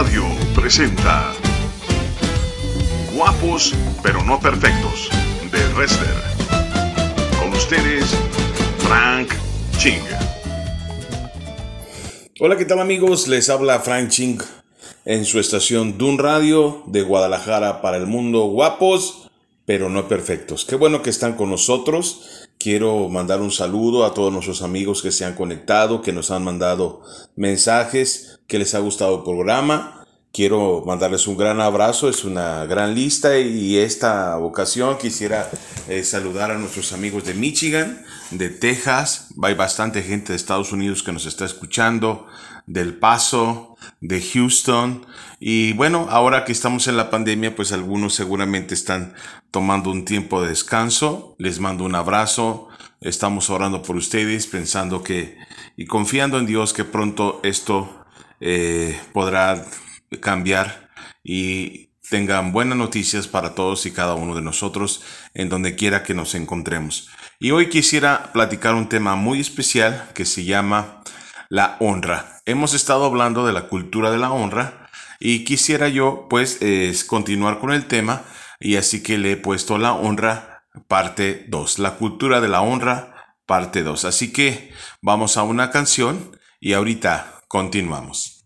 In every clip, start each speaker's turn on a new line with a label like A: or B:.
A: Radio presenta Guapos pero no perfectos de Wrestler. Con ustedes, Frank Ching.
B: Hola, ¿qué tal amigos? Les habla Frank Ching en su estación Dun Radio de Guadalajara para el mundo. Guapos pero no perfectos. Qué bueno que están con nosotros. Quiero mandar un saludo a todos nuestros amigos que se han conectado, que nos han mandado mensajes, que les ha gustado el programa. Quiero mandarles un gran abrazo, es una gran lista y esta ocasión quisiera eh, saludar a nuestros amigos de Michigan, de Texas, hay bastante gente de Estados Unidos que nos está escuchando, del Paso, de Houston y bueno, ahora que estamos en la pandemia, pues algunos seguramente están tomando un tiempo de descanso. Les mando un abrazo. Estamos orando por ustedes, pensando que y confiando en Dios que pronto esto eh, podrá cambiar y tengan buenas noticias para todos y cada uno de nosotros en donde quiera que nos encontremos. Y hoy quisiera platicar un tema muy especial que se llama la honra. Hemos estado hablando de la cultura de la honra y quisiera yo pues continuar con el tema y así que le he puesto la honra parte 2, la cultura de la honra parte 2. Así que vamos a una canción y ahorita continuamos.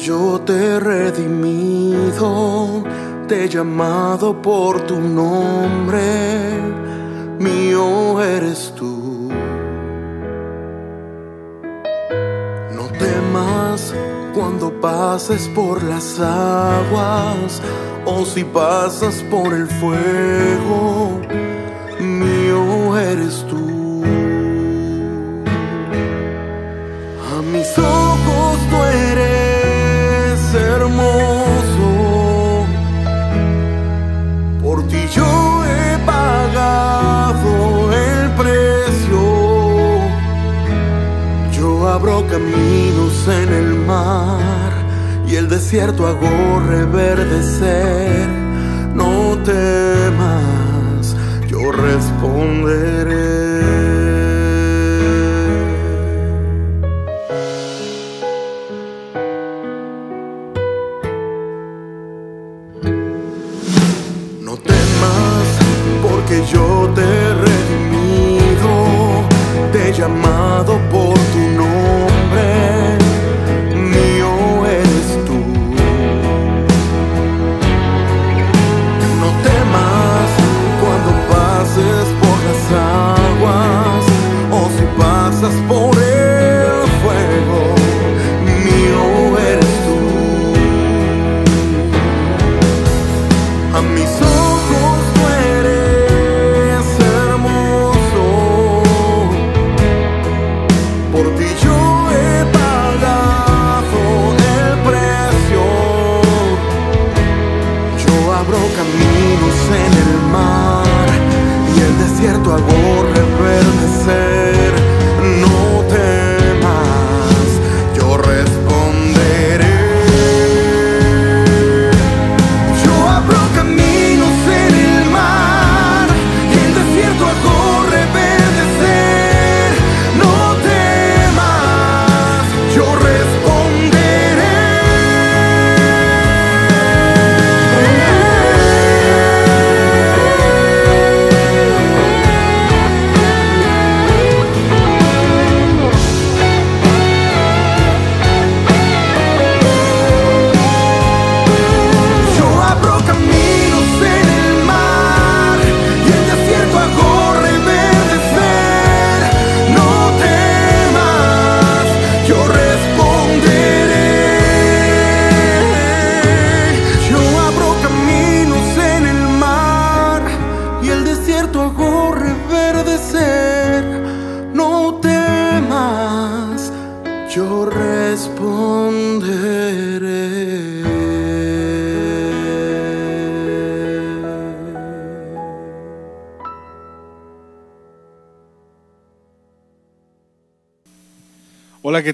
C: Yo te he redimido, te he llamado por tu nombre, mío eres tú. No temas cuando pases por las aguas o si pasas por el fuego, mío eres tú. Abro caminos en el mar y el desierto hago reverdecer. No temas, yo responderé.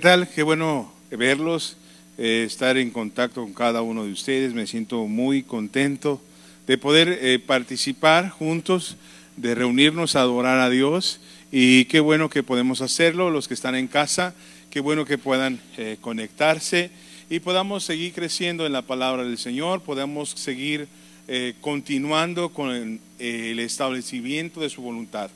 D: Tal? Qué bueno verlos. eh, estar en contacto con cada uno de ustedes. Me siento muy contento de poder eh, participar juntos, de reunirnos a adorar a Dios. Y qué bueno que podemos hacerlo, los que están en casa, qué bueno que puedan eh, conectarse y podamos seguir creciendo en la palabra del Señor, podamos seguir continuando con el establecimiento de su voluntad.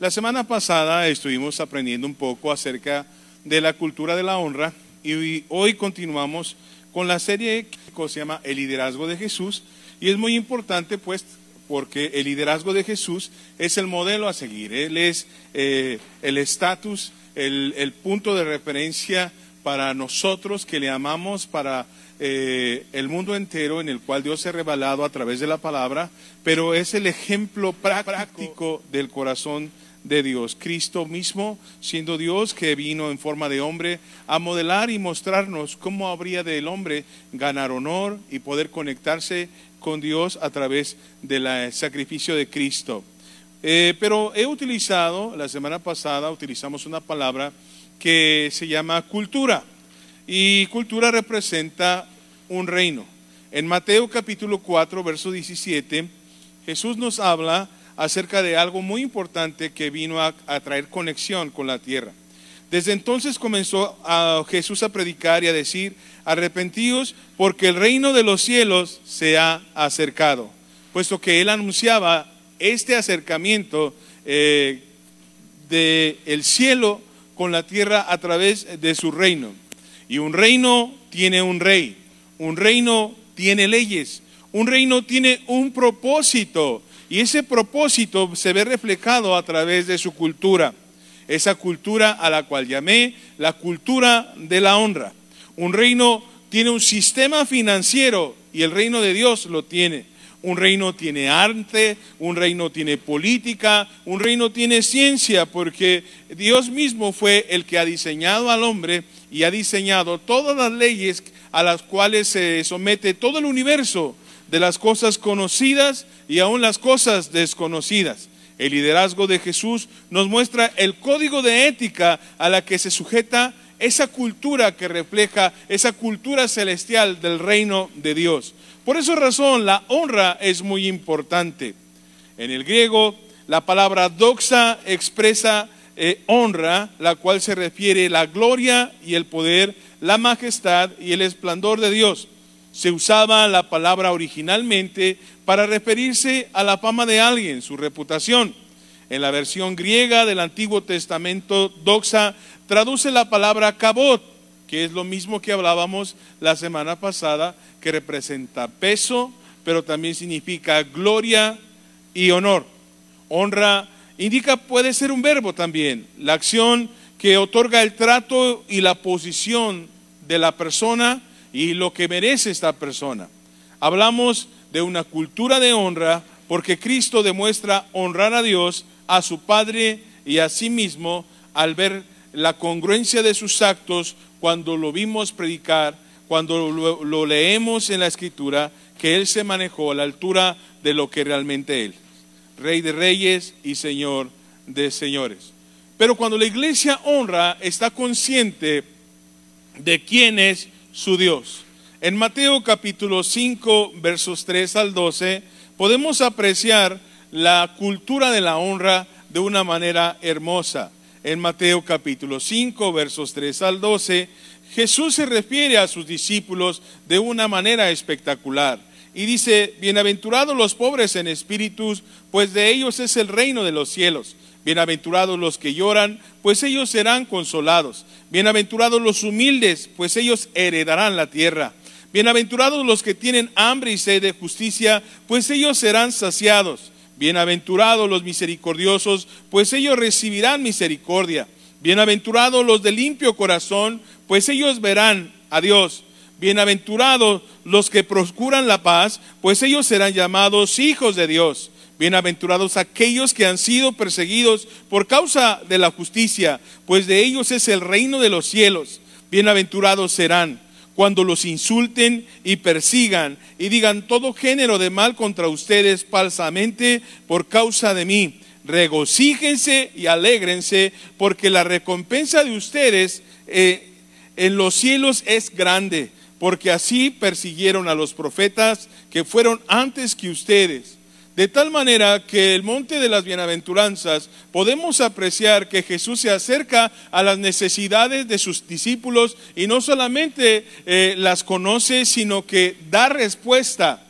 D: La semana pasada estuvimos aprendiendo un poco acerca de la cultura de la honra y hoy continuamos con la serie que se llama El liderazgo de Jesús y es muy importante pues porque el liderazgo de Jesús es el modelo a seguir, Él es eh, el estatus, el, punto de referencia para nosotros que le amamos, para eh, el mundo entero en el cual Dios se ha revelado a través de la palabra, pero es el ejemplo práctico del corazón de Dios. Cristo mismo, siendo Dios que vino en forma de hombre, a modelar y mostrarnos cómo habría del hombre ganar honor y poder conectarse con Dios a través del sacrificio de Cristo. Eh, pero he utilizado, la semana pasada utilizamos una palabra que se llama cultura. Y cultura representa un reino. En Mateo capítulo 4, verso 17, Jesús nos habla acerca de algo muy importante que vino a, traer conexión con la tierra. Desde entonces comenzó a Jesús a predicar y a decir, arrepentíos porque el reino de los cielos se ha acercado, puesto que él anunciaba este acercamiento eh, del cielo con la tierra a través de su reino. Y un reino tiene un rey, un reino tiene leyes, un reino tiene un propósito y ese propósito se ve reflejado a través de su cultura, esa cultura a la cual llamé la cultura de la honra. Un reino tiene un sistema financiero y el reino de Dios lo tiene. Un reino tiene arte, un reino tiene política, un reino tiene ciencia, porque Dios mismo fue el que ha diseñado al hombre y ha diseñado todas las leyes a las cuales se somete todo el universo de las cosas conocidas y aún las cosas desconocidas. El liderazgo de Jesús nos muestra el código de ética a la que se sujeta esa cultura que refleja esa cultura celestial del reino de Dios. Por esa razón la honra es muy importante. En el griego la palabra doxa expresa eh, honra, la cual se refiere la gloria y el poder, la majestad y el esplendor de Dios se usaba la palabra originalmente para referirse a la fama de alguien, su reputación. En la versión griega del Antiguo Testamento, doxa traduce la palabra kabot, que es lo mismo que hablábamos la semana pasada, que representa peso, pero también significa gloria y honor. Honra indica, puede ser un verbo también, la acción que otorga el trato y la posición de la persona y lo que merece esta persona. Hablamos de una cultura de honra porque Cristo demuestra honrar a Dios, a su Padre y a sí mismo al ver la congruencia de sus actos cuando lo vimos predicar, cuando lo, leemos en la escritura, que Él se manejó a la altura de lo que realmente Él, Rey de reyes y Señor de señores. Pero cuando la iglesia honra, está consciente de quién es su Dios. En Mateo capítulo 5, versos 3 al 12, podemos apreciar la cultura de la honra de una manera hermosa. En Mateo capítulo 5, versos 3 al 12, Jesús se refiere a sus discípulos de una manera espectacular. Y dice, bienaventurados los pobres en espíritus, pues de ellos es el reino de los cielos. Bienaventurados los que lloran, pues ellos serán consolados. Bienaventurados los humildes, pues ellos heredarán la tierra. Bienaventurados los que tienen hambre y sed de justicia, pues ellos serán saciados. Bienaventurados los misericordiosos, pues ellos recibirán misericordia. Bienaventurados los de limpio corazón, pues ellos verán a Dios. Bienaventurados los que procuran la paz, pues ellos serán llamados hijos de Dios. Bienaventurados aquellos que han sido perseguidos por causa de la justicia, pues de ellos es el reino de los cielos. Bienaventurados serán cuando los insulten y persigan y digan todo género de mal contra ustedes falsamente por causa de mí. Regocíjense y alégrense, porque la recompensa de ustedes eh, en los cielos es grande, porque así persiguieron a los profetas que fueron antes que ustedes. De tal manera que el monte de las bienaventuranzas podemos apreciar que Jesús se acerca a las necesidades de sus discípulos y no solamente eh, las conoce, sino que da respuesta.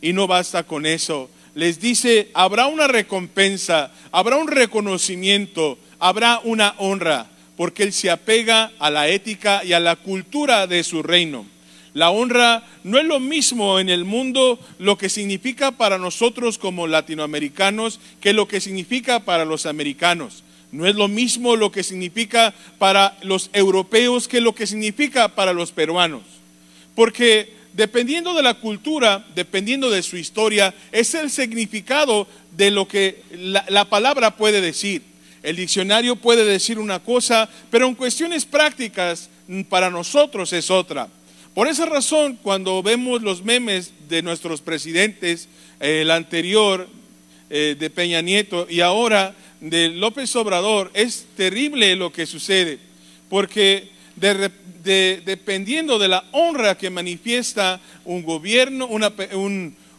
D: Y no basta con eso. Les dice, habrá una recompensa, habrá un reconocimiento, habrá una honra, porque Él se apega a la ética y a la cultura de su reino. La honra no es lo mismo en el mundo lo que significa para nosotros como latinoamericanos que lo que significa para los americanos. No es lo mismo lo que significa para los europeos que lo que significa para los peruanos. Porque dependiendo de la cultura, dependiendo de su historia, es el significado de lo que la, la palabra puede decir. El diccionario puede decir una cosa, pero en cuestiones prácticas para nosotros es otra. Por esa razón, cuando vemos los memes de nuestros presidentes, el anterior eh, de Peña Nieto y ahora de López Obrador, es terrible lo que sucede, porque dependiendo de la honra que manifiesta un gobierno, una,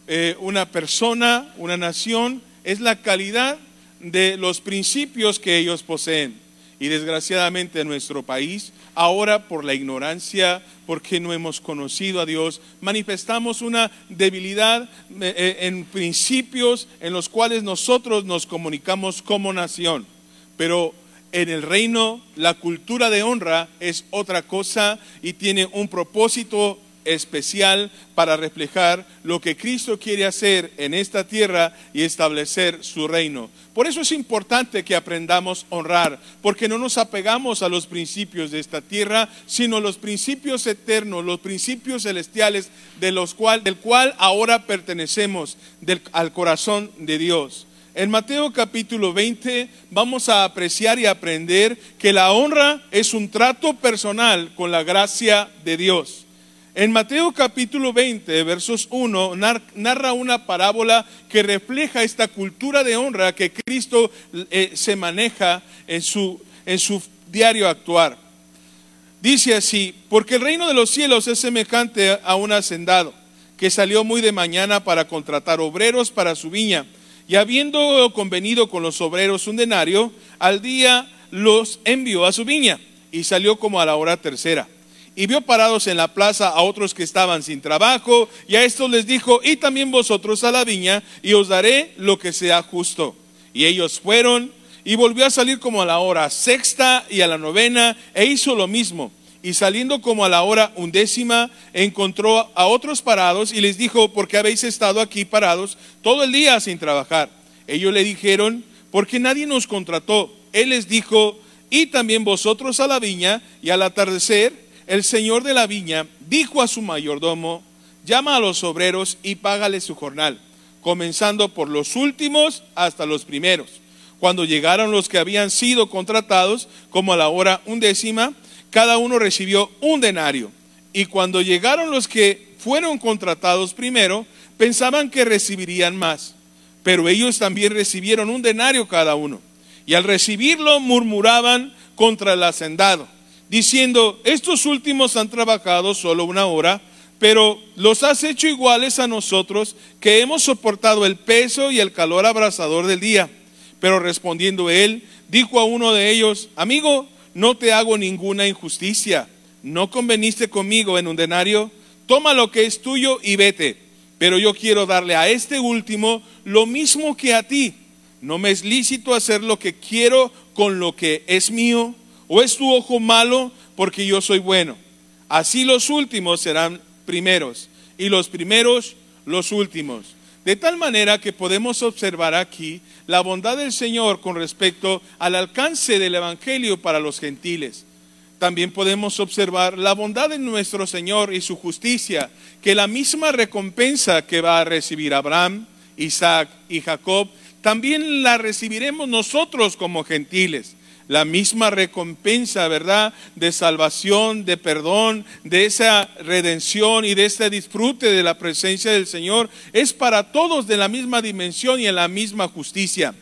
D: eh, una persona, una nación, es la calidad de los principios que ellos poseen. Y desgraciadamente en nuestro país, ahora por la ignorancia, porque no hemos conocido a Dios, manifestamos una debilidad eh, eh, en principios en los cuales nosotros nos comunicamos como nación. Pero en el reino la cultura de honra es otra cosa y tiene un propósito especial para reflejar lo que Cristo quiere hacer en esta tierra y establecer su reino. Por eso es importante que aprendamos a honrar, porque no nos apegamos a los principios de esta tierra, sino a los principios eternos, los principios celestiales de los cual, del cual ahora pertenecemos al corazón de Dios. En Mateo capítulo 20 vamos a apreciar y aprender que la honra es un trato personal con la gracia de Dios. En Mateo capítulo 20, versos 1, narra una parábola que refleja esta cultura de honra que Cristo eh, se maneja en su, en su diario actuar. Dice así, porque el reino de los cielos es semejante a un hacendado que salió muy de mañana para contratar obreros para su viña. Y habiendo convenido con los obreros un denario, al día los envió a su viña y salió como a la hora tercera y vio parados en la plaza a otros que estaban sin trabajo, y a estos les dijo, y también vosotros a la viña, y os daré lo que sea justo. Y ellos fueron, y volvió a salir como a la hora sexta y a la novena, e hizo lo mismo. Y saliendo como a la hora undécima, encontró a otros parados y les dijo, ¿por qué habéis estado aquí parados todo el día sin trabajar? Ellos le dijeron, porque nadie nos contrató. Él les dijo, y también vosotros a la viña, y al atardecer, el señor de la viña dijo a su mayordomo, llama a los obreros y págale su jornal, comenzando por los últimos hasta los primeros. Cuando llegaron los que habían sido contratados, como a la hora undécima, cada uno recibió un denario. Y cuando llegaron los que fueron contratados primero, pensaban que recibirían más. Pero ellos también recibieron un denario cada uno. Y al recibirlo murmuraban contra el hacendado diciendo, estos últimos han trabajado solo una hora, pero los has hecho iguales a nosotros que hemos soportado el peso y el calor abrasador del día. Pero respondiendo él, dijo a uno de ellos, amigo, no te hago ninguna injusticia. ¿No conveniste conmigo en un denario? Toma lo que es tuyo y vete. Pero yo quiero darle a este último lo mismo que a ti. ¿No me es lícito hacer lo que quiero con lo que es mío? ¿O es tu ojo malo porque yo soy bueno? Así los últimos serán primeros y los primeros los últimos. De tal manera que podemos observar aquí la bondad del Señor con respecto al alcance del Evangelio para los gentiles. También podemos observar la bondad de nuestro Señor y su justicia, que la misma recompensa que va a recibir Abraham, Isaac y Jacob, también la recibiremos nosotros como gentiles la misma recompensa, ¿verdad? De salvación, de perdón, de esa redención y de este disfrute de la presencia del Señor, es para todos de la misma dimensión y en la misma justicia.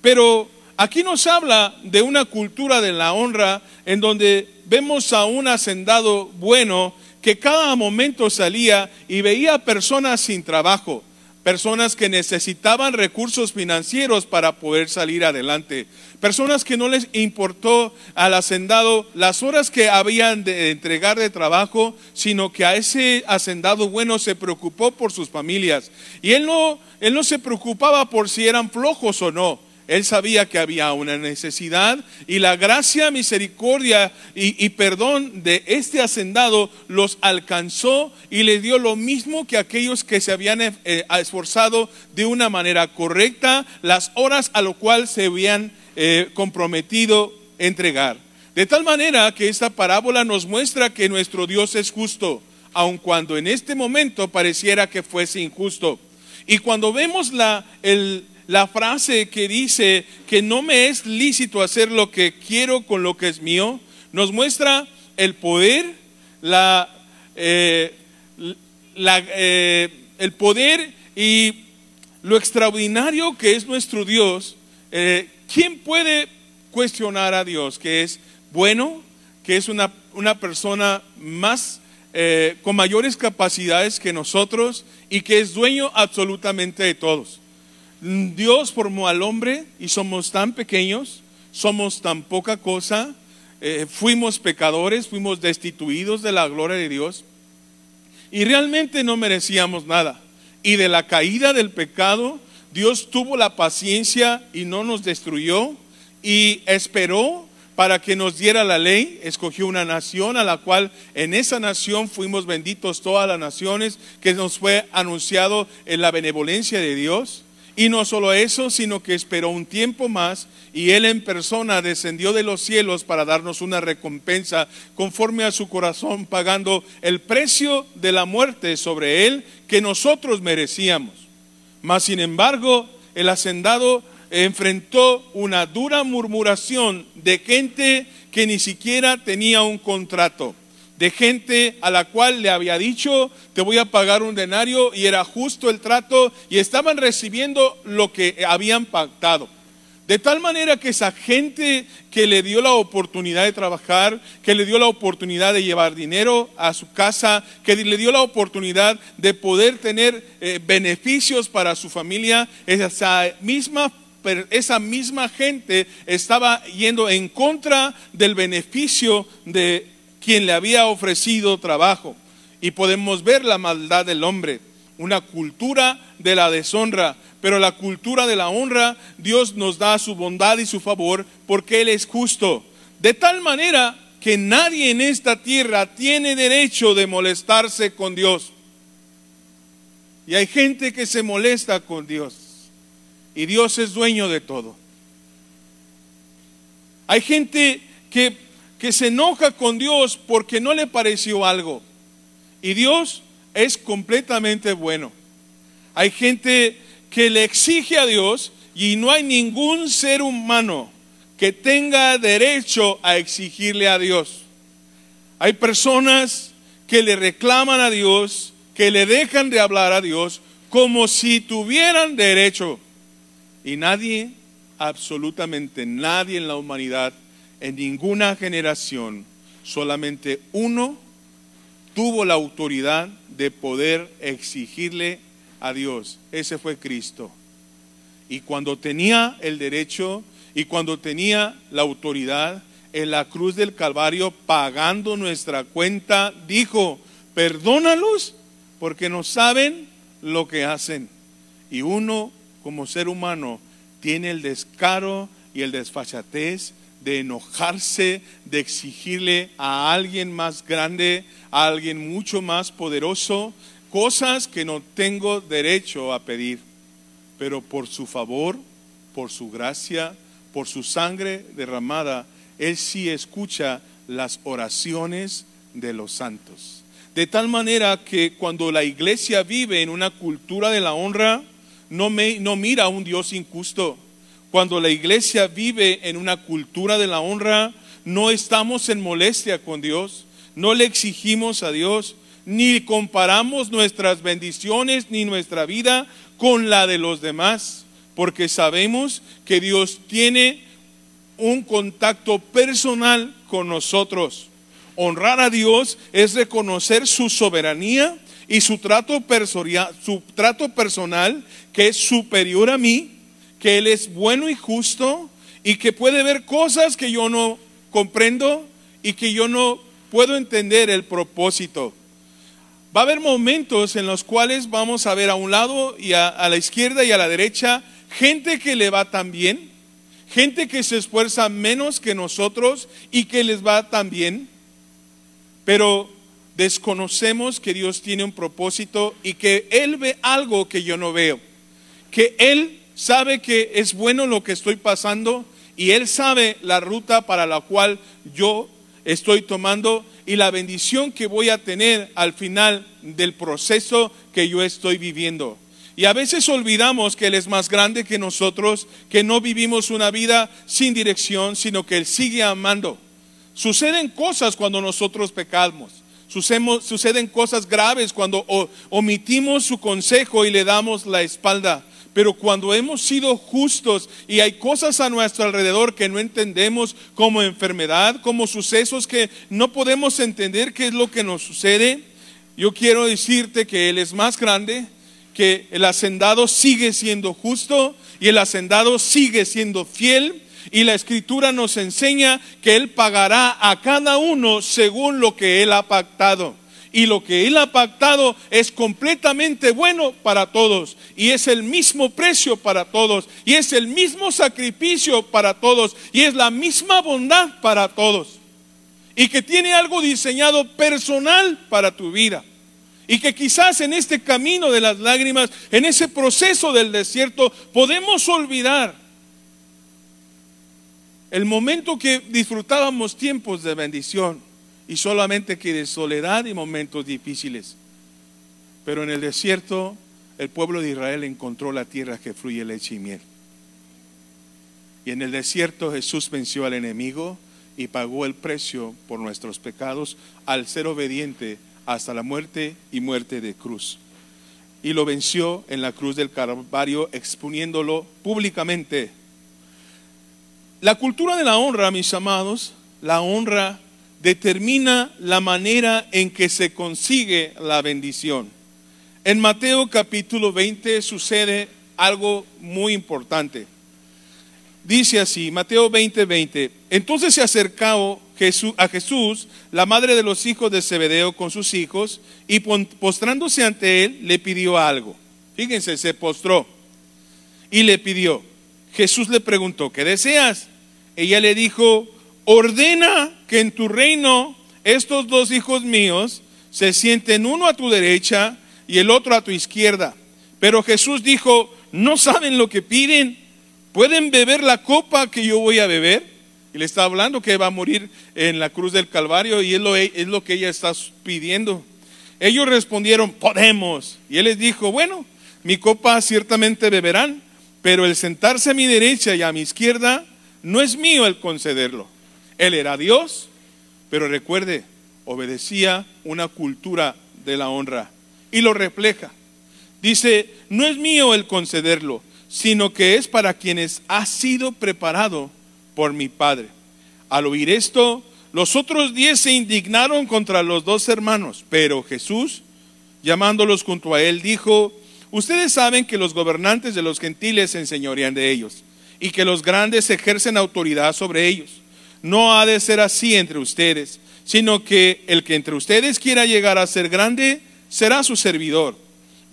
D: Pero aquí nos habla de una cultura de la honra en donde vemos a un hacendado bueno que cada momento salía y veía personas sin trabajo, personas que necesitaban recursos financieros para poder salir adelante, personas que no les importó al hacendado las horas que habían de entregar de trabajo, sino que a ese hacendado bueno se preocupó por sus familias. Y él no, él no se preocupaba por si eran flojos o no. Él sabía que había una necesidad y la gracia, misericordia y, perdón de este hacendado los alcanzó y le dio lo mismo que aquellos que se habían eh, esforzado de una manera correcta las horas a lo cual se habían eh, comprometido entregar. De tal manera que esta parábola nos muestra que nuestro Dios es justo, aun cuando en este momento pareciera que fuese injusto. Y cuando vemos la, el, la frase que dice que no me es lícito hacer lo que quiero con lo que es mío, nos muestra el poder, la, eh, eh, el poder y lo extraordinario que es nuestro Dios. Eh, ¿Quién puede cuestionar a Dios que es bueno, que es una, una persona más con mayores capacidades que nosotros y que es dueño absolutamente de todos? Dios formó al hombre y somos tan pequeños, somos tan poca cosa, eh, fuimos pecadores, fuimos destituidos de la gloria de Dios y realmente no merecíamos nada. Y de la caída del pecado, Dios tuvo la paciencia y no nos destruyó y esperó para que nos diera la ley, escogió una nación a la cual en esa nación fuimos benditos todas las naciones, que nos fue anunciado en la benevolencia de Dios. Y no solo eso, sino que esperó un tiempo más y Él en persona descendió de los cielos para darnos una recompensa conforme a su corazón, pagando el precio de la muerte sobre Él que nosotros merecíamos. Mas, sin embargo, el hacendado enfrentó una dura murmuración de gente que ni siquiera tenía un contrato de gente a la cual le había dicho, te voy a pagar un denario y era justo el trato y estaban recibiendo lo que habían pactado. De tal manera que esa gente que le dio la oportunidad de trabajar, que le dio la oportunidad de llevar dinero a su casa, que le dio la oportunidad de poder tener eh, beneficios para su familia, esa misma, esa misma gente estaba yendo en contra del beneficio de quien le había ofrecido trabajo. Y podemos ver la maldad del hombre, una cultura de la deshonra, pero la cultura de la honra, Dios nos da su bondad y su favor porque Él es justo. De tal manera que nadie en esta tierra tiene derecho de molestarse con Dios. Y hay gente que se molesta con Dios. Y Dios es dueño de todo. Hay gente que que se enoja con Dios porque no le pareció algo. Y Dios es completamente bueno. Hay gente que le exige a Dios y no hay ningún ser humano que tenga derecho a exigirle a Dios. Hay personas que le reclaman a Dios, que le dejan de hablar a Dios como si tuvieran derecho. Y nadie, absolutamente nadie en la humanidad en ninguna generación solamente uno tuvo la autoridad de poder exigirle a Dios. Ese fue Cristo. Y cuando tenía el derecho y cuando tenía la autoridad en la cruz del Calvario pagando nuestra cuenta, dijo, perdónalos porque no saben lo que hacen. Y uno como ser humano tiene el descaro y el desfachatez de enojarse, de exigirle a alguien más grande, a alguien mucho más poderoso, cosas que no tengo derecho a pedir. Pero por su favor, por su gracia, por su sangre derramada, Él sí escucha las oraciones de los santos. De tal manera que cuando la iglesia vive en una cultura de la honra, no, me, no mira a un Dios injusto, cuando la iglesia vive en una cultura de la honra, no estamos en molestia con Dios, no le exigimos a Dios, ni comparamos nuestras bendiciones ni nuestra vida con la de los demás, porque sabemos que Dios tiene un contacto personal con nosotros. Honrar a Dios es reconocer su soberanía y su trato, su trato personal que es superior a mí, que Él es bueno y justo y que puede ver cosas que yo no comprendo y que yo no puedo entender el propósito. Va a haber momentos en los cuales vamos a ver a un lado y a, a la izquierda y a la derecha gente que le va tan bien, gente que se esfuerza menos que nosotros y que les va tan bien, pero desconocemos que Dios tiene un propósito y que Él ve algo que yo no veo, que Él sabe que es bueno lo que estoy pasando y Él sabe la ruta para la cual yo estoy tomando y la bendición que voy a tener al final del proceso que yo estoy viviendo. Y a veces olvidamos que Él es más grande que nosotros, que no vivimos una vida sin dirección, sino que Él sigue amando. Suceden cosas cuando nosotros pecamos. Suceden cosas graves cuando omitimos su consejo y le damos la espalda. Pero cuando hemos sido justos y hay cosas a nuestro alrededor que no entendemos, como enfermedad, como sucesos que no podemos entender qué es lo que nos sucede, yo quiero decirte que Él es más grande, que el hacendado sigue siendo justo y el hacendado sigue siendo fiel. Y la escritura nos enseña que Él pagará a cada uno según lo que Él ha pactado. Y lo que Él ha pactado es completamente bueno para todos. Y es el mismo precio para todos. Y es el mismo sacrificio para todos. Y es la misma bondad para todos. Y que tiene algo diseñado personal para tu vida. Y que quizás en este camino de las lágrimas, en ese proceso del desierto, podemos olvidar el momento que disfrutábamos tiempos de bendición y solamente que de soledad y momentos difíciles. Pero en el desierto el pueblo de Israel encontró la tierra que fluye leche y miel. Y en el desierto Jesús venció al enemigo y pagó el precio por nuestros pecados al ser obediente hasta la muerte y muerte de cruz. Y lo venció en la cruz del Calvario exponiéndolo públicamente. La cultura de la honra, mis amados, la honra determina la manera en que se consigue la bendición. En Mateo capítulo 20 sucede algo muy importante. Dice así, Mateo 20, 20. Entonces se acercó a Jesús, la madre de los hijos de Zebedeo, con sus hijos, y postrándose ante él, le pidió algo. Fíjense, se postró y le pidió. Jesús le preguntó, ¿qué deseas? Ella le dijo, ordena que en tu reino estos dos hijos míos se sienten uno a tu derecha y el otro a tu izquierda. Pero Jesús dijo, ¿no saben lo que piden? ¿Pueden beber la copa que yo voy a beber? Y le está hablando que va a morir en la cruz del Calvario y es lo, es lo que ella está pidiendo. Ellos respondieron, podemos. Y él les dijo, bueno, mi copa ciertamente beberán, pero el sentarse a mi derecha y a mi izquierda no es mío el concederlo. Él era Dios, pero recuerde, obedecía una cultura de la honra y lo refleja. Dice, no es mío el concederlo, sino que es para quienes ha sido preparado por mi Padre. Al oír esto, los otros diez se indignaron contra los dos hermanos, pero Jesús, llamándolos junto a él, dijo, ustedes saben que los gobernantes de los gentiles se enseñorean de ellos y que los grandes ejercen autoridad sobre ellos. No ha de ser así entre ustedes, sino que el que entre ustedes quiera llegar a ser grande será su servidor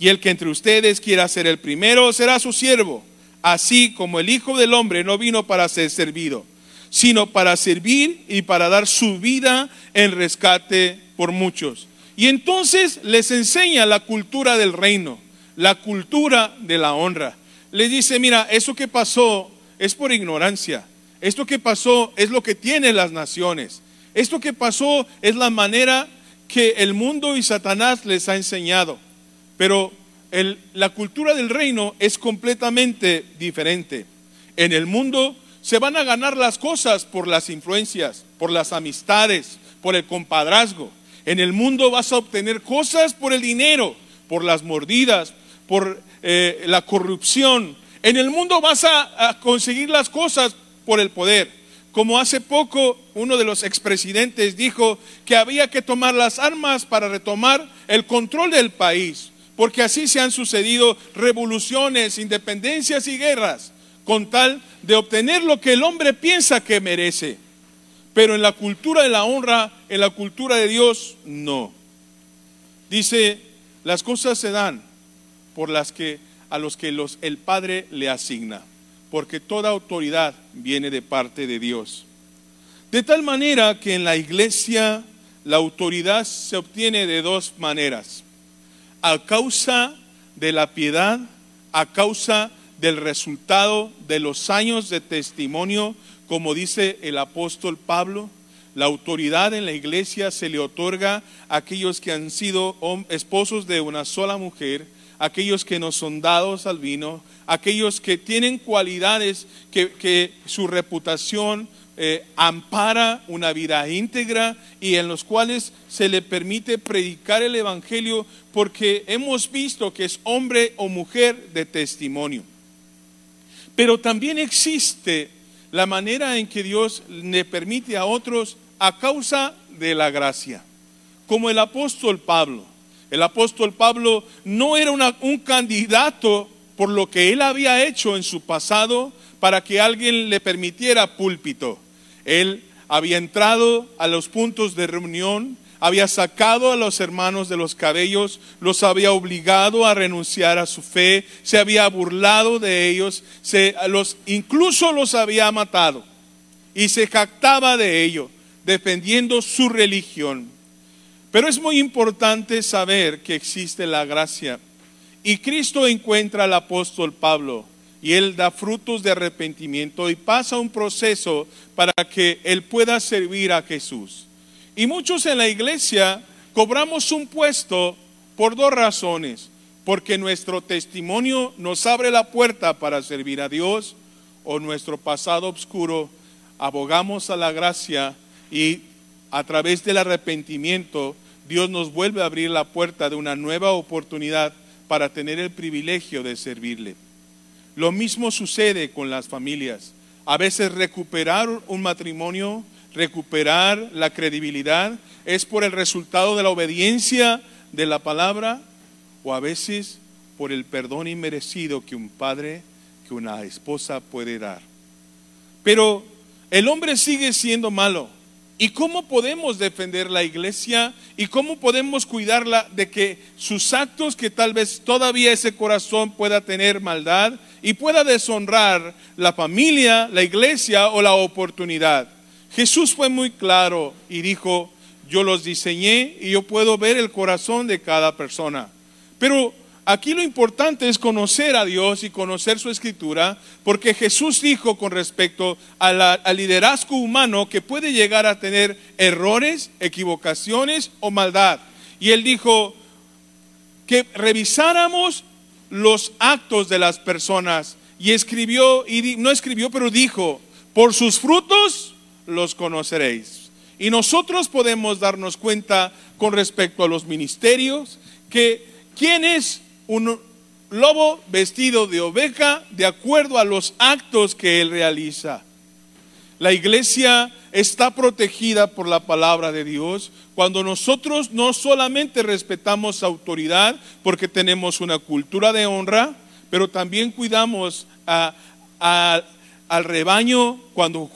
D: y el que entre ustedes quiera ser el primero será su siervo, así como el Hijo del Hombre no vino para ser servido, sino para servir y para dar su vida en rescate por muchos. Y entonces les enseña la cultura del reino, la cultura de la honra. Les dice, mira, eso que pasó es por ignorancia. Esto que pasó es lo que tienen las naciones. Esto que pasó es la manera que el mundo y Satanás les ha enseñado. Pero la cultura del reino es completamente diferente. En el mundo se van a ganar las cosas por las influencias, por las amistades, por el compadrazgo. En el mundo vas a obtener cosas por el dinero, por las mordidas, por eh, la corrupción. En el mundo vas a conseguir las cosas por el poder. Como hace poco uno de los expresidentes dijo que había que tomar las armas para retomar el control del país, porque así se han sucedido revoluciones, independencias y guerras, con tal de obtener lo que el hombre piensa que merece. Pero en la cultura de la honra, en la cultura de Dios, no. Dice, las cosas se dan por las que a los que los, el Padre le asigna, porque toda autoridad viene de parte de Dios. De tal manera que en la iglesia la autoridad se obtiene de dos maneras, a causa de la piedad, a causa del resultado de los años de testimonio, como dice el apóstol Pablo, la autoridad en la iglesia se le otorga a aquellos que han sido esposos de una sola mujer, aquellos que no son dados al vino, aquellos que tienen cualidades que, su reputación eh, ampara una vida íntegra y en los cuales se le permite predicar el Evangelio porque hemos visto que es hombre o mujer de testimonio. Pero también existe la manera en que Dios le permite a otros a causa de la gracia, como el apóstol Pablo. El apóstol Pablo no era un candidato por lo que él había hecho en su pasado para que alguien le permitiera púlpito. Él había entrado a los puntos de reunión, había sacado a los hermanos de los cabellos, los había obligado a renunciar a su fe, se había burlado de ellos, se, los, incluso los había matado y se jactaba de ello, defendiendo su religión. Pero es muy importante saber que existe la gracia. Y Cristo encuentra al apóstol Pablo y él da frutos de arrepentimiento y pasa un proceso para que él pueda servir a Jesús. Y muchos en la iglesia cobramos un puesto por dos razones. Porque nuestro testimonio nos abre la puerta para servir a Dios o nuestro pasado oscuro abogamos a la gracia y a través del arrepentimiento Dios nos vuelve a abrir la puerta de una nueva oportunidad para tener el privilegio de servirle. Lo mismo sucede con las familias. A veces recuperar un matrimonio, recuperar la credibilidad, es por el resultado de la obediencia de la palabra o a veces por el perdón inmerecido que un padre, que una esposa puede dar. Pero el hombre sigue siendo malo. ¿Y cómo podemos defender la iglesia? ¿Y cómo podemos cuidarla de que sus actos, que tal vez todavía ese corazón pueda tener maldad y pueda deshonrar la familia, la iglesia o la oportunidad? Jesús fue muy claro y dijo, yo los diseñé y yo puedo ver el corazón de cada persona. Pero Aquí lo importante es conocer a Dios y conocer su escritura, porque Jesús dijo con respecto al liderazgo humano que puede llegar a tener errores, equivocaciones o maldad. Y él dijo que revisáramos los actos de las personas y escribió, y no escribió, pero dijo, por sus frutos los conoceréis. Y nosotros podemos darnos cuenta con respecto a los ministerios que quién es un lobo vestido de oveja de acuerdo a los actos que él realiza. La iglesia está protegida por la palabra de Dios cuando nosotros no solamente respetamos autoridad porque tenemos una cultura de honra, pero también cuidamos al rebaño cuando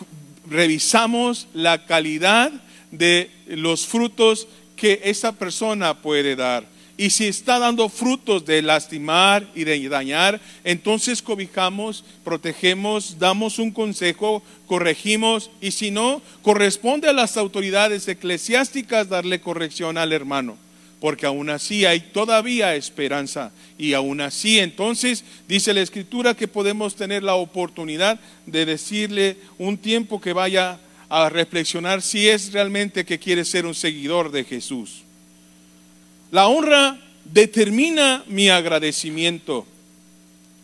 D: revisamos la calidad de los frutos que esa persona puede dar. Y si está dando frutos de lastimar y de dañar, entonces cobijamos, protegemos, damos un consejo, corregimos y si no, corresponde a las autoridades eclesiásticas darle corrección al hermano, porque aún así hay todavía esperanza y aún así entonces dice la escritura que podemos tener la oportunidad de decirle un tiempo que vaya a reflexionar si es realmente que quiere ser un seguidor de Jesús. La honra determina mi agradecimiento.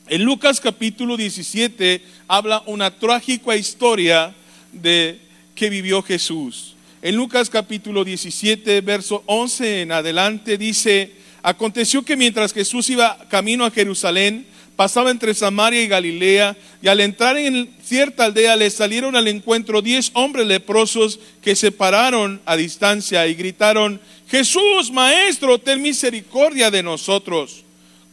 D: En Lucas capítulo 17 habla una trágica historia de que vivió Jesús. En Lucas capítulo 17, verso 11 en adelante dice, aconteció que mientras Jesús iba camino a Jerusalén, pasaba entre Samaria y Galilea, y al entrar en cierta aldea le salieron al encuentro diez hombres leprosos que se pararon a distancia y gritaron, Jesús, Maestro, ten misericordia de nosotros.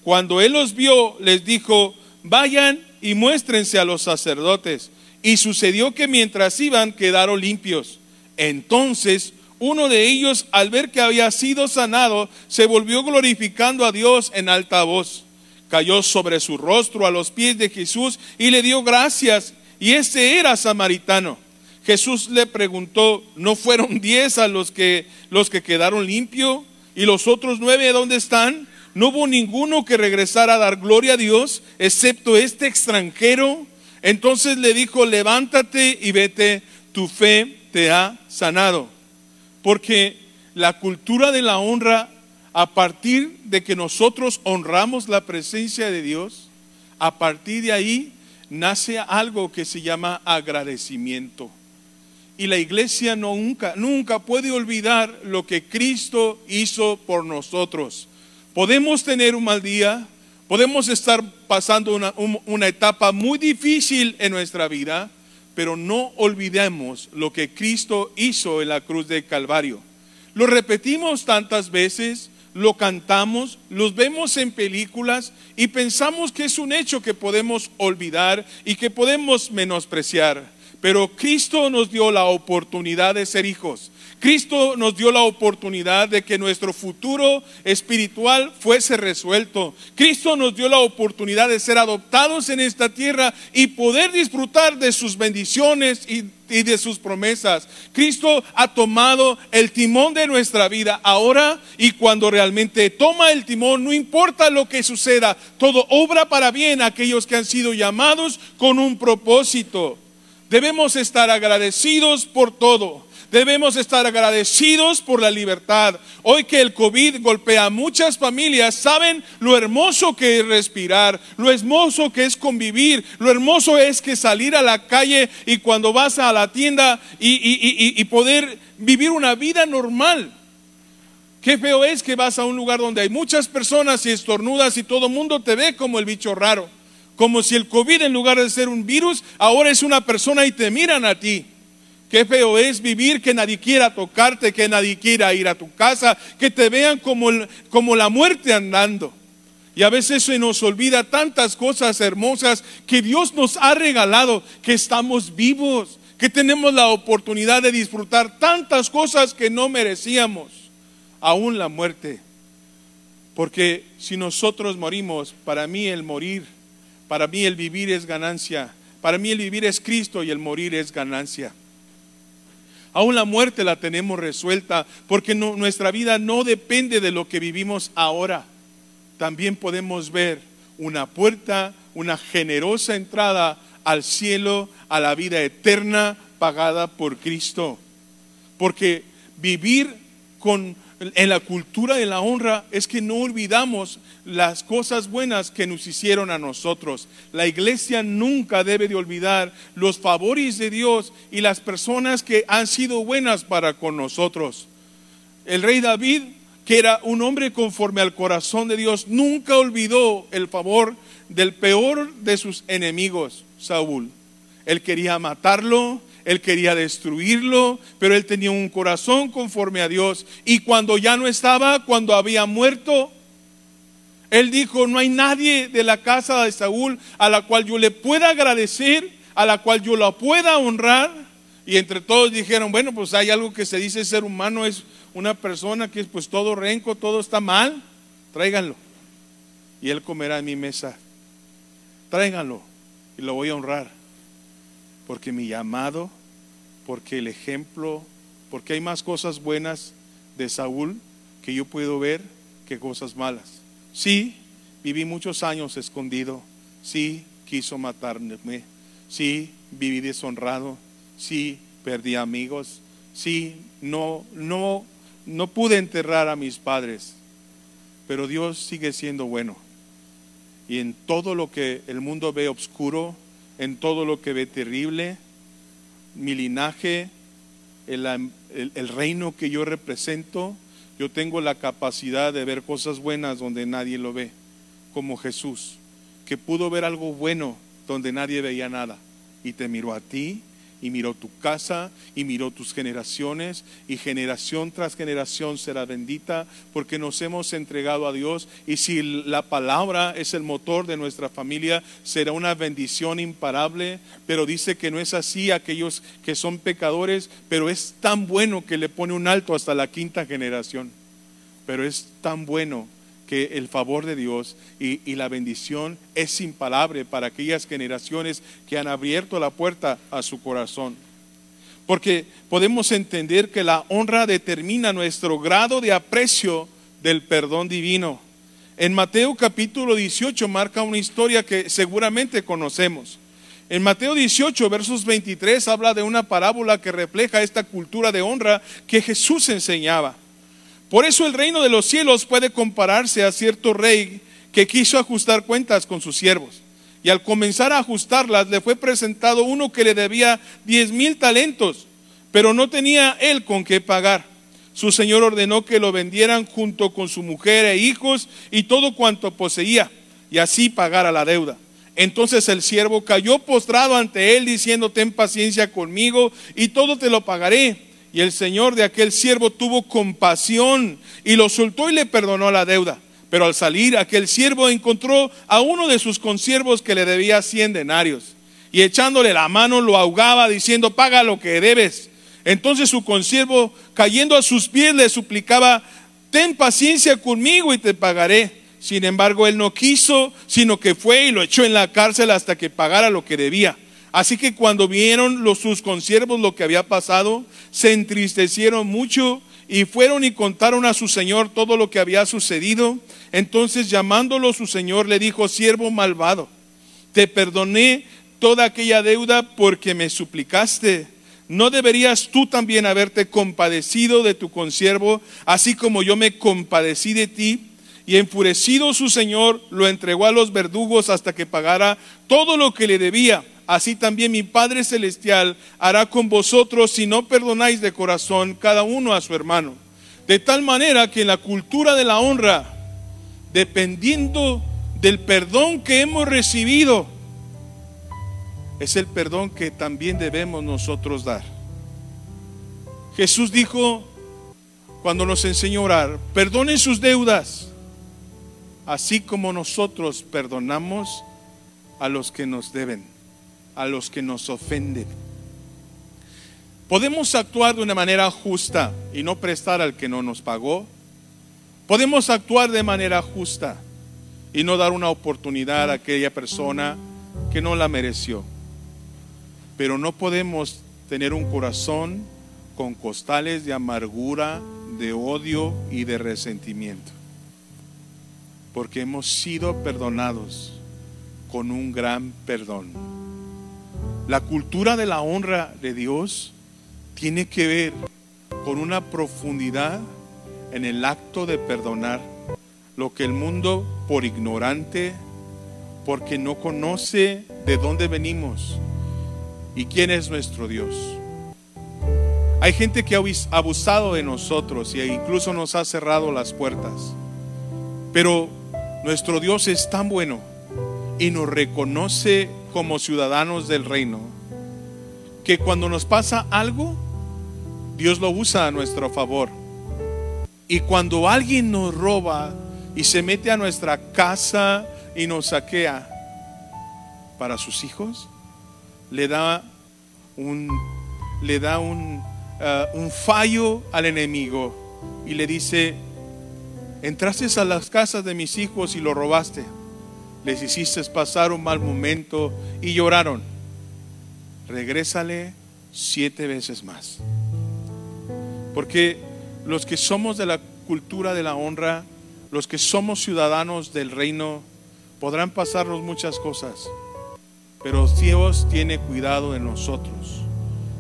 D: Cuando él los vio, les dijo, vayan y muéstrense a los sacerdotes. Y sucedió que mientras iban quedaron limpios. Entonces uno de ellos, al ver que había sido sanado, se volvió glorificando a Dios en alta voz. Cayó sobre su rostro a los pies de Jesús y le dio gracias. Y ese era samaritano. Jesús le preguntó, ¿no fueron diez a los que, los que quedaron limpios? ¿Y los otros nueve dónde están? No hubo ninguno que regresara a dar gloria a Dios, excepto este extranjero. Entonces le dijo, levántate y vete, tu fe te ha sanado. Porque la cultura de la honra, a partir de que nosotros honramos la presencia de Dios, a partir de ahí nace algo que se llama agradecimiento. Y la iglesia nunca, nunca puede olvidar lo que Cristo hizo por nosotros. Podemos tener un mal día, podemos estar pasando una, una etapa muy difícil en nuestra vida, pero no olvidemos lo que Cristo hizo en la cruz de Calvario. Lo repetimos tantas veces, lo cantamos, los vemos en películas y pensamos que es un hecho que podemos olvidar y que podemos menospreciar. Pero Cristo nos dio la oportunidad de ser hijos. Cristo nos dio la oportunidad de que nuestro futuro espiritual fuese resuelto. Cristo nos dio la oportunidad de ser adoptados en esta tierra y poder disfrutar de sus bendiciones y, de sus promesas. Cristo ha tomado el timón de nuestra vida ahora y cuando realmente toma el timón, no importa lo que suceda, todo obra para bien a aquellos que han sido llamados con un propósito. Debemos estar agradecidos por todo. Debemos estar agradecidos por la libertad. Hoy que el COVID golpea a muchas familias, saben lo hermoso que es respirar, lo hermoso que es convivir, lo hermoso es que salir a la calle y cuando vas a la tienda y, poder vivir una vida normal. Qué feo es que vas a un lugar donde hay muchas personas y estornudas y todo el mundo te ve como el bicho raro. Como si el COVID en lugar de ser un virus, ahora es una persona y te miran a ti. Qué feo es vivir que nadie quiera tocarte, que nadie quiera ir a tu casa, que te vean como, como la muerte andando. Y a veces se nos olvida tantas cosas hermosas que Dios nos ha regalado, que estamos vivos, que tenemos la oportunidad de disfrutar tantas cosas que no merecíamos, aún la muerte. Porque si nosotros morimos, para mí el morir, para mí el vivir es ganancia, para mí el vivir es Cristo y el morir es ganancia. Aún la muerte la tenemos resuelta porque nuestra vida no depende de lo que vivimos ahora. También podemos ver una puerta, una generosa entrada al cielo, a la vida eterna pagada por Cristo. Porque vivir con en la cultura de la honra es que no olvidamos las cosas buenas que nos hicieron a nosotros. La iglesia nunca debe de olvidar los favores de Dios y las personas que han sido buenas para con nosotros. El rey David, que era un hombre conforme al corazón de Dios, nunca olvidó el favor del peor de sus enemigos, Saúl. Él quería matarlo, él quería destruirlo, pero él tenía un corazón conforme a Dios. Y cuando ya no estaba, cuando había muerto, él dijo, no hay nadie de la casa de Saúl a la cual yo le pueda agradecer, a la cual yo la pueda honrar. Y entre todos dijeron, bueno, pues hay algo que se dice ser humano, es una persona que es pues todo renco, todo está mal, tráiganlo. Y él comerá en mi mesa. Tráiganlo y lo voy a honrar porque mi llamado, porque el ejemplo, porque hay más cosas buenas de Saúl que yo puedo ver que cosas malas. Sí, viví muchos años escondido, sí, quiso matarme, sí, viví deshonrado, sí, perdí amigos, sí, no, no, no pude enterrar a mis padres, pero Dios sigue siendo bueno. Y en todo lo que el mundo ve oscuro, en todo lo que ve terrible, mi linaje, el, reino que yo represento, yo tengo la capacidad de ver cosas buenas donde nadie lo ve, como Jesús, que pudo ver algo bueno donde nadie veía nada. Y te miró a ti, y miró tu casa, y miró tus generaciones, y generación tras generación será bendita, porque nos hemos entregado a Dios. Y si la palabra es el motor de nuestra familia, será una bendición imparable. Pero dice que no es así aquellos que son pecadores, pero es tan bueno que le pone un alto hasta la quinta generación. Pero es tan bueno que el favor de Dios y, la bendición es imparable para aquellas generaciones que han abierto la puerta a su corazón. Porque podemos entender que la honra determina nuestro grado de aprecio del perdón divino. En Mateo capítulo 18 marca una historia que seguramente conocemos. En Mateo 18, versos 23, habla de una parábola que refleja esta cultura de honra que Jesús enseñaba. Por eso el reino de los cielos puede compararse a cierto rey que quiso ajustar cuentas con sus siervos. Y al comenzar a ajustarlas, le fue presentado uno que le debía diez mil talentos, pero no tenía él con qué pagar. Su señor ordenó que lo vendieran junto con su mujer e hijos y todo cuanto poseía, y así pagara la deuda. Entonces el siervo cayó postrado ante él, diciendo, ten paciencia conmigo y todo te lo pagaré. Y el señor de aquel siervo tuvo compasión y lo soltó y le perdonó la deuda. Pero al salir aquel siervo encontró a uno de sus consiervos que le debía cien denarios. Y echándole la mano lo ahogaba diciendo, paga lo que debes. Entonces su consiervo, cayendo a sus pies, le suplicaba, ten paciencia conmigo y te pagaré. Sin embargo, él no quiso, sino que fue y lo echó en la cárcel hasta que pagara lo que debía. Así que cuando vieron los, sus consiervos lo que había pasado, se entristecieron mucho y fueron y contaron a su señor todo lo que había sucedido. Entonces llamándolo su señor le dijo, siervo malvado, te perdoné toda aquella deuda porque me suplicaste. ¿No deberías tú también haberte compadecido de tu consiervo, así como yo me compadecí de ti? Y enfurecido su señor lo entregó a los verdugos hasta que pagara todo lo que le debía así también mi Padre Celestial hará con vosotros si no perdonáis de corazón cada uno a su hermano. De tal manera que en la cultura de la honra, dependiendo del perdón que hemos recibido, es el perdón que también debemos nosotros dar. Jesús dijo, cuando nos enseñó a orar, perdonen sus deudas, así como nosotros perdonamos a los que nos deben a los que nos ofenden. Podemos actuar de una manera justa y no prestar al que no nos pagó. Podemos actuar de manera justa y no dar una oportunidad a aquella persona que no la mereció. Pero no podemos tener un corazón con costales de amargura, de odio y de resentimiento. Porque hemos sido perdonados con un gran perdón. La cultura de la honra de Dios tiene que ver con una profundidad en el acto de perdonar lo que el mundo por ignorante, porque no conoce de dónde venimos y quién es nuestro Dios. Hay gente que ha abusado de nosotros e incluso nos ha cerrado las puertas. Pero nuestro Dios es tan bueno y nos reconoce como ciudadanos del reino, que cuando nos pasa algo, Dios lo usa a nuestro favor. Y cuando alguien nos roba y se mete a nuestra casa y nos saquea para sus hijos, le da un, le da un, uh, un fallo al enemigo y le dice, entraste a las casas de mis hijos y lo robaste les hiciste pasar un mal momento y lloraron. Regrésale siete veces más. Porque los que somos de la cultura de la honra, los que somos ciudadanos del reino, podrán pasarnos muchas cosas, pero Dios tiene cuidado de nosotros.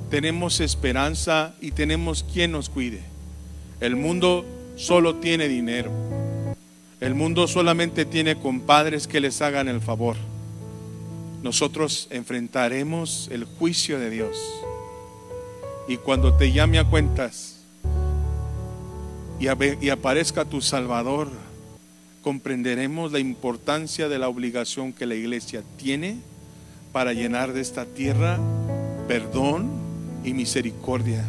D: Tenemos esperanza y tenemos quien nos cuide. El mundo solo tiene dinero. El mundo solamente tiene compadres que les hagan el favor. Nosotros enfrentaremos el juicio de Dios. Y cuando te llame a cuentas y, aparezca tu Salvador, comprenderemos la importancia de la obligación que la iglesia tiene para llenar de esta tierra perdón y misericordia,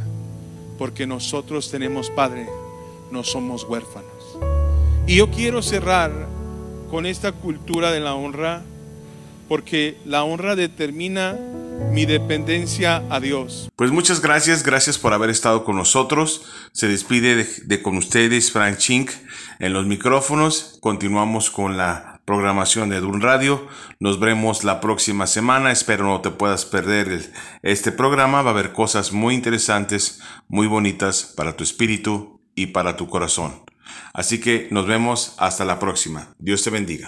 D: porque nosotros tenemos Padre, no somos huérfanos. Y yo quiero cerrar con esta cultura de la honra, porque la honra determina mi dependencia a Dios.
B: Pues muchas gracias, gracias por haber estado con nosotros. Se despide de, con ustedes Frank Chink en los micrófonos. Continuamos con la programación de Dun Radio. Nos vemos la próxima semana. Espero no te puedas perder este programa. Va a haber cosas muy interesantes, muy bonitas para tu espíritu y para tu corazón. Así que nos vemos hasta la próxima. Dios te bendiga.